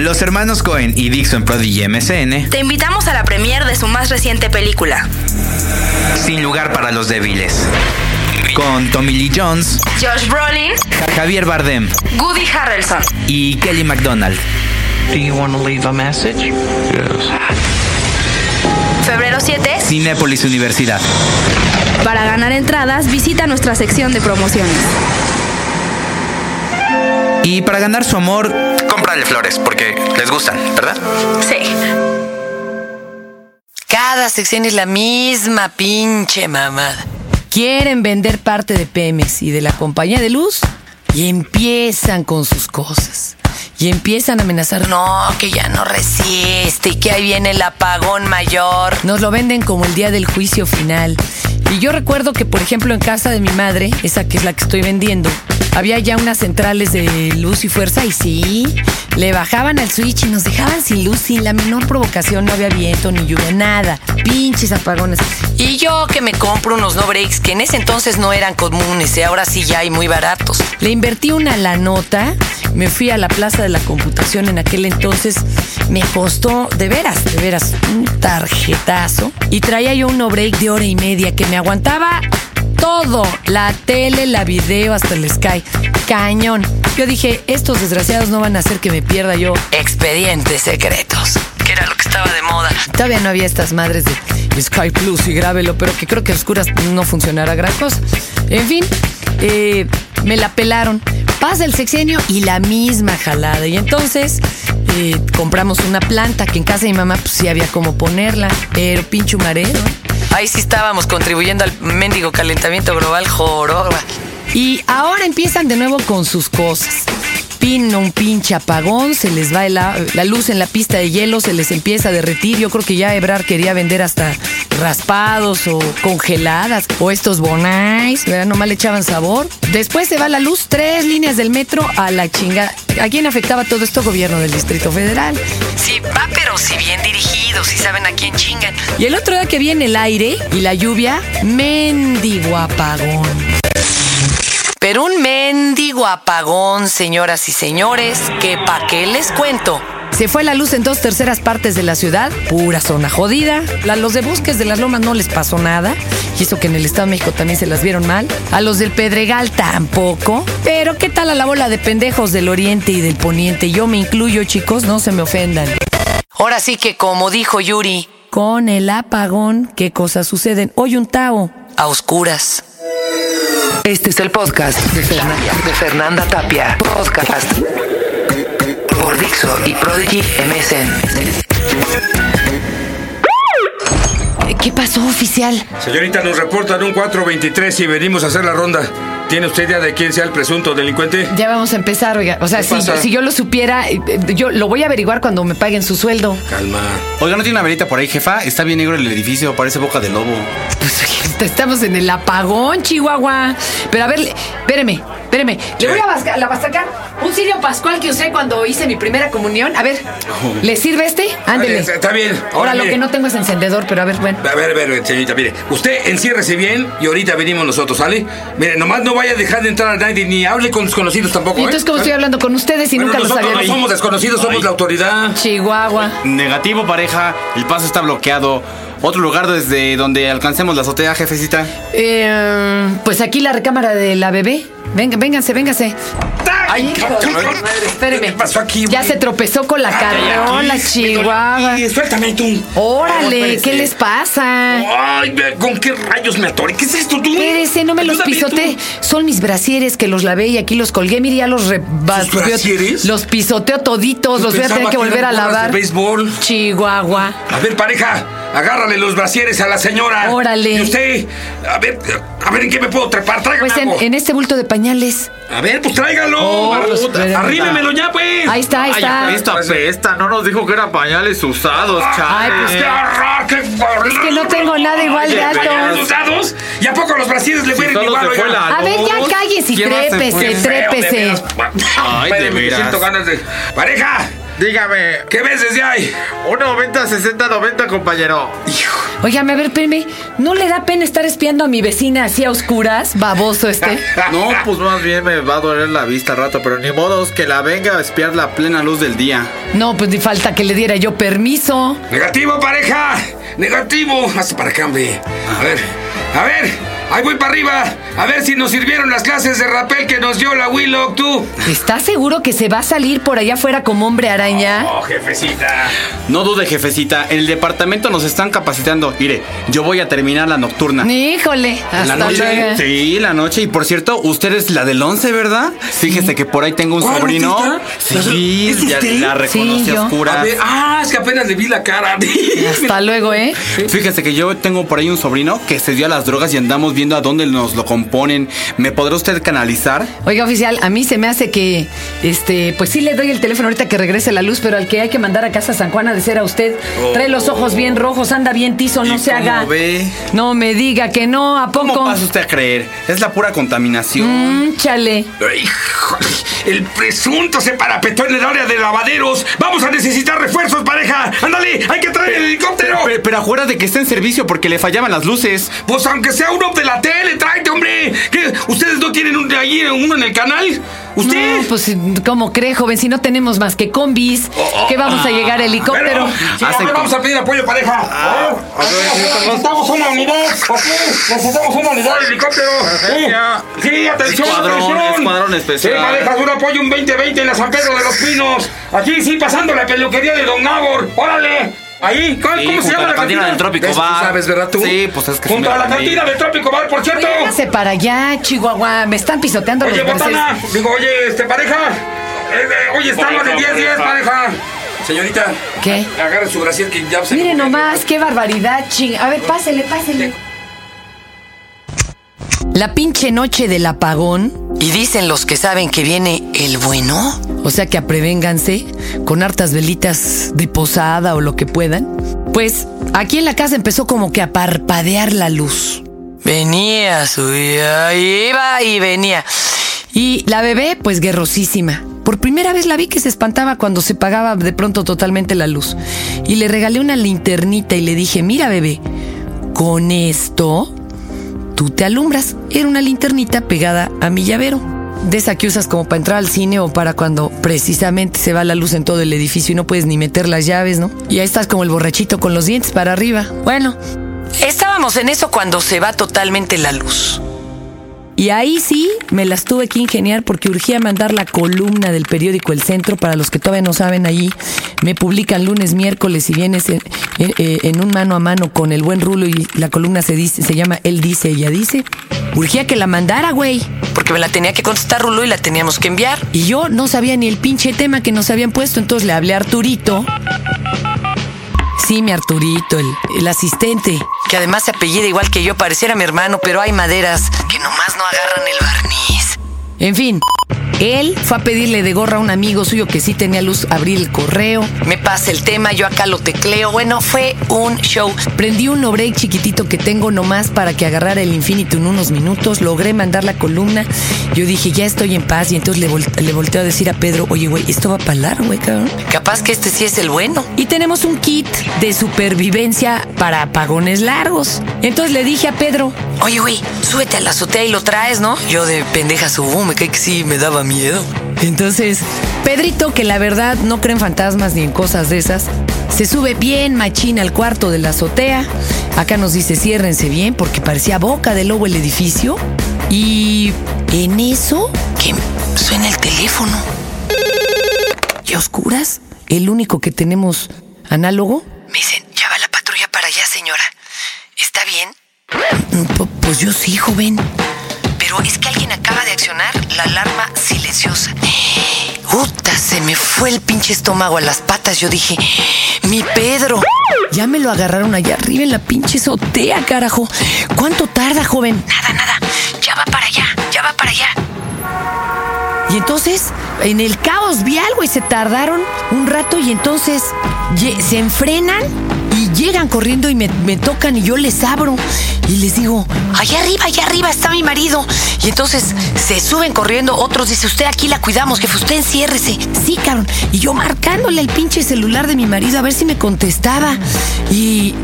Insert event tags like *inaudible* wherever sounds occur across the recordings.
Los hermanos Cohen y Dixon Prodigy MSN. Te invitamos a la premiere de su más reciente película. Sin lugar para los débiles. Con Tommy Lee Jones, Josh Brolin, Javier Bardem Woody Harrelson. y Kelly MacDonald. Do you want to leave a message? Yes. Febrero 7. Cinépolis Universidad. Para ganar entradas, visita nuestra sección de promociones. Y para ganar su amor, cómprale flores, porque les gustan, ¿verdad? Sí. Cada sección es la misma pinche mamada. Quieren vender parte de Pemex y de la compañía de luz y empiezan con sus cosas. Y empiezan a amenazar, no, que ya no resiste y que ahí viene el apagón mayor. Nos lo venden como el día del juicio final. Y yo recuerdo que, por ejemplo, en casa de mi madre, esa que es la que estoy vendiendo, había ya unas centrales de luz y fuerza y sí, le bajaban al switch y nos dejaban sin luz, sin la menor provocación, no había viento ni lluvia, nada. Pinches apagones. Y yo que me compro unos no breaks que en ese entonces no eran comunes y ahora sí ya hay muy baratos. Le invertí una la nota, me fui a la plaza de la computación en aquel entonces, me costó de veras, de veras, un tarjetazo y traía yo un no break de hora y media que me aguantaba todo, la tele, la video, hasta el Sky. Cañón. Yo dije, estos desgraciados no van a hacer que me pierda yo expedientes secretos, que era lo que estaba de moda. Todavía no había estas madres de Sky Plus y grábelo, pero que creo que a oscuras no funcionará gran cosa. En fin, eh, me la pelaron. Pasa el sexenio y la misma jalada. Y entonces eh, compramos una planta que en casa de mi mamá pues sí había como ponerla, pero pinche marero. Ahí sí estábamos contribuyendo al mendigo calentamiento global joroba. Y ahora empiezan de nuevo con sus cosas. Pino un pinche apagón, se les va la, la luz en la pista de hielo, se les empieza a derretir. Yo creo que ya Ebrar quería vender hasta raspados o congeladas o estos bonais, ¿verdad? Nomás le echaban sabor. Después se va la luz, tres líneas del metro a la chingada. ¿A quién afectaba todo esto? Gobierno del Distrito Federal. Sí, va, pero si bien dirigido, si saben a quién chingan. Y el otro día que viene el aire y la lluvia, mendigo apagón. Pero un mendigo apagón, señoras y señores, que pa' qué les cuento. Se fue la luz en dos terceras partes de la ciudad, pura zona jodida. A los de Bosques de las Lomas no les pasó nada, y eso que en el Estado de México también se las vieron mal. A los del Pedregal tampoco. Pero ¿qué tal a la bola de pendejos del Oriente y del Poniente? Yo me incluyo, chicos, no se me ofendan. Ahora sí que como dijo Yuri, con el apagón, ¿qué cosas suceden? Hoy un Tao. A oscuras. Este es el podcast de Fernanda, de Fernanda Tapia. Podcast por Dixo y Prodigy MSN. ¿Qué pasó, oficial? Señorita, nos reportan un 423 y venimos a hacer la ronda. ¿Tiene usted idea de quién sea el presunto delincuente? Ya vamos a empezar, oiga. O sea, si yo lo supiera, eh, yo lo voy a averiguar cuando me paguen su sueldo. Calma. Oiga, ¿no tiene una velita por ahí, jefa? Está bien negro el edificio, parece boca de lobo. Pues *laughs* estamos en el apagón, Chihuahua. Pero a ver, espéreme, espéreme. Le voy a la sacar un cirio pascual que usé cuando hice mi primera comunión. A ver, ¿le sirve este? Ándele. Está bien. Ahora, Ahora lo que no tengo es encendedor, pero a ver, bueno. A ver, a ver, señorita, mire. Usted enciérrese bien y ahorita venimos nosotros, ¿sale? Mire, nomás no vaya a dejar de entrar a nadie ni hable con desconocidos tampoco, ¿Y ¿eh? entonces cómo estoy hablando con ustedes y Bueno, nunca los había no visto? somos desconocidos, somos la autoridad. Chihuahua. Negativo, pareja. El paso está bloqueado. Otro lugar desde donde alcancemos la azotea, jefecita. Eh, pues aquí la recámara de la bebé. Venga, vénganse, vénganse. ¡Ay, espéreme. ¿Qué pasó aquí, Ya se tropezó con la carriola, Chihuahua. Suéltame tú. Órale. ¿qué les pasa? Ay, ¿con qué rayos me atoré? ¿Qué es esto tú? Espérese, no me los Ayúdame pisoteé. Son mis brasieres que los lavé y aquí los colgué. Mire, ya los re- ¿Sus brasieres? Los pisoteo toditos. Los voy a tener que volver a lavar. de béisbol. Chihuahua. A ver, pareja, agárrale los brasieres a la señora. Órale. Y usted, a ver, a ver en qué me puedo trepar. Tráigame Pues en, algo. en este bulto de pañales. A ver, pues tráigalo. Oh, pues. Arrímemelo ya, pues. Ahí está, ahí está. Esta apesta, no nos dijo que eran pañales usados, Ay, pues, ¡Qué horror! ¡Qué horror! Es que no tengo nada igual de alto. ¿Pañales usados? ¿Y a poco los brasieres le fueron solo igual? se fue oiga? la- A ver, ya Dos. cállese y ¿Quién más se trépese, fue? Feo, de trépese. veras. Ay, de Espéreme, que veras. siento ganas de... ¡Pareja! Dígame, ¿Qué ves desde ahí? un 90, 60, 90, compañero. Óigame, a ver, espérame. ¿No le da pena estar espiando a mi vecina así a oscuras? Baboso este. *laughs* No, pues más bien me va a doler la vista al rato, pero ni modos que la venga a espiar la plena luz del día. No, pues ni falta que le diera yo permiso. Negativo, pareja. Negativo. Hasta para hombre. A ver, a ver. Ahí voy para arriba. A ver si nos sirvieron las clases de rapel que nos dio la Willow, tú. ¿Estás seguro que se va a salir por allá afuera como hombre araña? Oh, jefecita. No dude, jefecita, en el departamento nos están capacitando. Mire, yo voy a terminar la nocturna. Híjole, ¿En la hasta noche? luego. Sí, la noche. Y por cierto, usted es la del 11, ¿verdad? Fíjese que por ahí tengo un ¿Cuál, sobrino. Rosita? Sí, ¿Es ya usted? la reconoce Sí, a yo. oscuras. A ver, ah, es que apenas le vi la cara. *laughs* Hasta luego, ¿eh? Fíjese que yo tengo por ahí un sobrino que se dio a las drogas y andamos viendo a dónde nos lo componen. ¿Me podrá usted canalizar? Oiga, oficial, a mí se me hace que, este, pues sí le doy el teléfono ahorita que regrese la luz, pero al que hay que mandar a casa San Juan ha de ser a usted. Trae los ojos bien rojos, anda bien tizo, no ¿Y se cómo haga. ve? No me diga que no, ¿a ¿Cómo poco? pasa usted a creer? Es la pura contaminación. Mm, chale. Híjole, el presunto se parapetó en el área de lavaderos. Vamos a necesitar refuerzos, pareja. Ándale, hay que traer el helicóptero. Pero, pero acuérdate de que está en servicio porque le fallaban las luces. Pues aunque sea uno de la tele, tráete, hombre. ¿Qué? ¿Ustedes no tienen un de allí, uno en el canal? ¿Usted? No, pues, ¿cómo cree, joven? Si no tenemos más que combis, que vamos a llegar a helicóptero. Bueno, sí, vamos a pedir apoyo, pareja. Ah, Oh, necesitamos una unidad. aquí, Necesitamos una unidad de helicóptero. Sí, sí, atención, Escuadrón, atención. escuadrón especial. Sí, parejas, un apoyo, un 2020 en la San Pedro de los Pinos. Aquí sí, pasando la peluquería de Don Nabor. Órale. Ahí, ¿cómo, Sí, cómo se llama la la cantina del Trópico. Bar. ¿Sabes, verdad tú? Sí, pues es que sí Junto a la cantina del Trópico Bar, por cierto. Hágase para allá, Chihuahua. Me están pisoteando Oye, los botana. Digo, oye, este, pareja. Eh, eh, oye, estamos de 10-10, pareja. Señorita. ¿Qué? Agarre su brasier que ya se Mire nomás, qué barbaridad, ching. A ver, pásele, pásele. La pinche noche del apagón. Y dicen los que saben que viene el bueno. O sea que aprevénganse con hartas velitas de posada o lo que puedan. Pues aquí en la casa empezó como que a parpadear la luz. Venía, subía, iba y venía. Y la bebé, pues guerrosísima. Por primera vez la vi que se espantaba cuando se pagaba de pronto totalmente la luz. Y le regalé una linternita y le dije, mira bebé, con esto tú te alumbras. Era una linternita pegada a mi llavero. De esa que usas como para entrar al cine o para cuando precisamente se va la luz en todo el edificio y no puedes ni meter las llaves, ¿no? Y ahí estás como el borrachito con los dientes para arriba. Bueno, Estábamos en eso cuando se va totalmente la luz. Y ahí sí me las tuve que ingeniar porque urgía mandar la columna del periódico El Centro. Para los que todavía no saben, allí me publican lunes, miércoles y vienes en, en- eh, en un mano a mano con el buen Rulo y la columna se dice, se llama Él dice, ella dice. Urgía que la mandara, güey. Porque me la tenía que contestar Rulo y la teníamos que enviar. Y yo no sabía ni el pinche tema que nos habían puesto, entonces le hablé a Arturito. Sí, mi Arturito, el, el asistente. Que además se apellida igual que yo, pareciera mi hermano, pero hay maderas que nomás no agarran el barniz. En fin, él fue a pedirle de gorra a un amigo suyo que sí tenía luz abrir el correo. Me pasa el tema, yo acá lo tecleo. Bueno, fue un show. Prendí un no break chiquitito que tengo nomás para que agarrara el infinito en unos minutos. Logré mandar la columna. Yo dije, ya estoy en paz. Y entonces le, vol- le volteo a decir a Pedro, oye, güey, esto va a palar, güey, cabrón. Capaz que este sí es el bueno. Y tenemos un kit de supervivencia para apagones largos. Entonces le dije a Pedro, Oye, güey, súbete a la azotea y lo traes, ¿no? Yo de pendeja subo, me cae que sí, me daba miedo. Entonces, Pedrito, que la verdad no cree en fantasmas ni en cosas de esas, se sube bien machina al cuarto de la azotea. Acá nos dice ciérrense bien porque parecía boca de lobo el edificio. Y en eso, Que suena el teléfono. y oscuras, el único que tenemos análogo, Me dicen, ya va la patrulla para allá, señora. ¿Está bien? mm, pu- pues yo sí, joven. Pero es que alguien acaba de accionar la alarma silenciosa. Fue el pinche estómago a las patas. Yo dije, mi Pedro. Ya me lo agarraron allá arriba en la pinche azotea, carajo. ¿Cuánto tarda, joven? Nada, nada. Ya va para allá, ya va para allá. Y entonces, en el caos vi algo y se tardaron un rato y entonces se enfrenan y llegan corriendo y me tocan y yo les abro y les digo, Allá arriba, allá arriba está mi marido. Y entonces se suben corriendo, otros dice, usted aquí la cuidamos, jefe, usted enciérrese. Sí, cabrón. Y yo marcándole el pinche celular de mi marido a ver si me contestaba. Y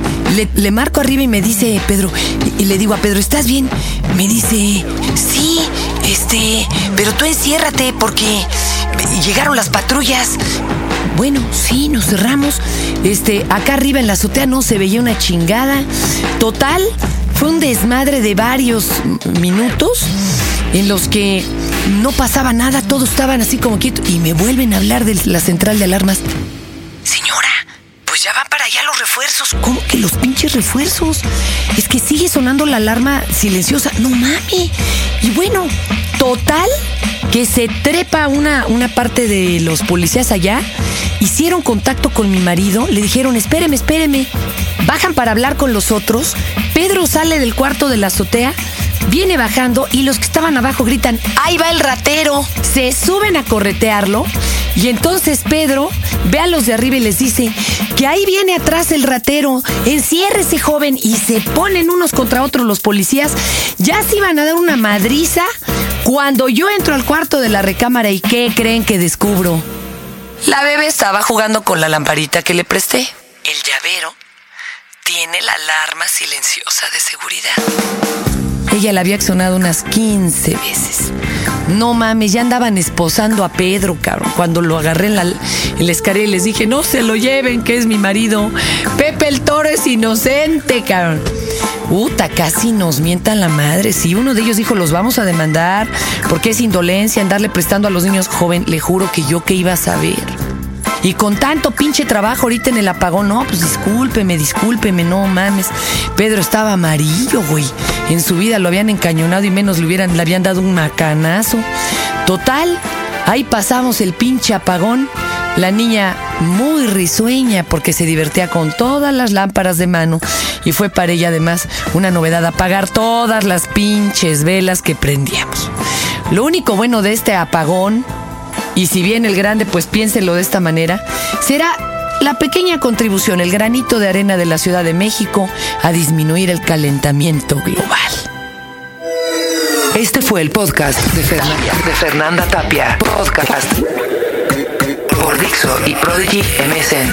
le, marco arriba y me dice, Pedro, y le digo a Pedro, ¿estás bien? Me dice, Sí, este, pero tú enciérrate porque llegaron las patrullas. Bueno, sí, nos cerramos. Este, acá arriba en la azotea no se veía una chingada. Total, fue un desmadre de varios minutos en los que no pasaba nada, todos estaban así como quietos y me vuelven a hablar de la central de alarmas. Señora, pues ya van para allá los refuerzos. ¿Cómo que los pinches refuerzos? Es que sigue sonando la alarma silenciosa. No mames. Y bueno, total, que se trepa una, una parte de los policías allá. Hicieron contacto con mi marido. Le dijeron, espéreme, espéreme. Bajan para hablar con los otros. Pedro sale del cuarto de la azotea. Viene bajando y los que estaban abajo gritan, Ahí va el ratero. se suben a corretearlo y entonces Pedro ve a los de arriba y les dice que ahí viene atrás el ratero, enciérrese joven y se ponen unos contra otros los policías, ya se iban a dar una madriza cuando yo entro al cuarto de la recámara y ¿qué creen que descubro? La bebé estaba jugando con la lamparita que le presté. Tiene la alarma silenciosa de seguridad. Ella la había sonado unas 15 veces. No mames, ya andaban esposando a Pedro, cabrón. Cuando lo agarré en la, en escalera y les dije, no se lo lleven, que es mi marido. Pepe el Toro es inocente, cabrón. Puta, casi nos mientan la madre. Si uno de ellos dijo, los vamos a demandar, porque es indolencia andarle prestando a los niños joven, le juro que yo que iba a saber. Y con tanto pinche trabajo ahorita en el apagón, no, pues discúlpeme, discúlpeme, no mames. Pedro estaba amarillo, güey. En su vida lo habían encañonado y menos le, hubieran, le habían dado un macanazo. Total, ahí pasamos el pinche apagón. La niña muy risueña porque se divertía con todas las lámparas de mano y fue para ella además una novedad apagar todas las pinches velas que prendíamos. Lo único bueno de este apagón y si bien el grande, pues piénselo de esta manera, será la pequeña contribución, el granito de arena de la Ciudad de México a disminuir el calentamiento global. Este fue el podcast de Fernanda, de Fernanda Tapia. Podcast por Dixo y Prodigy MSN.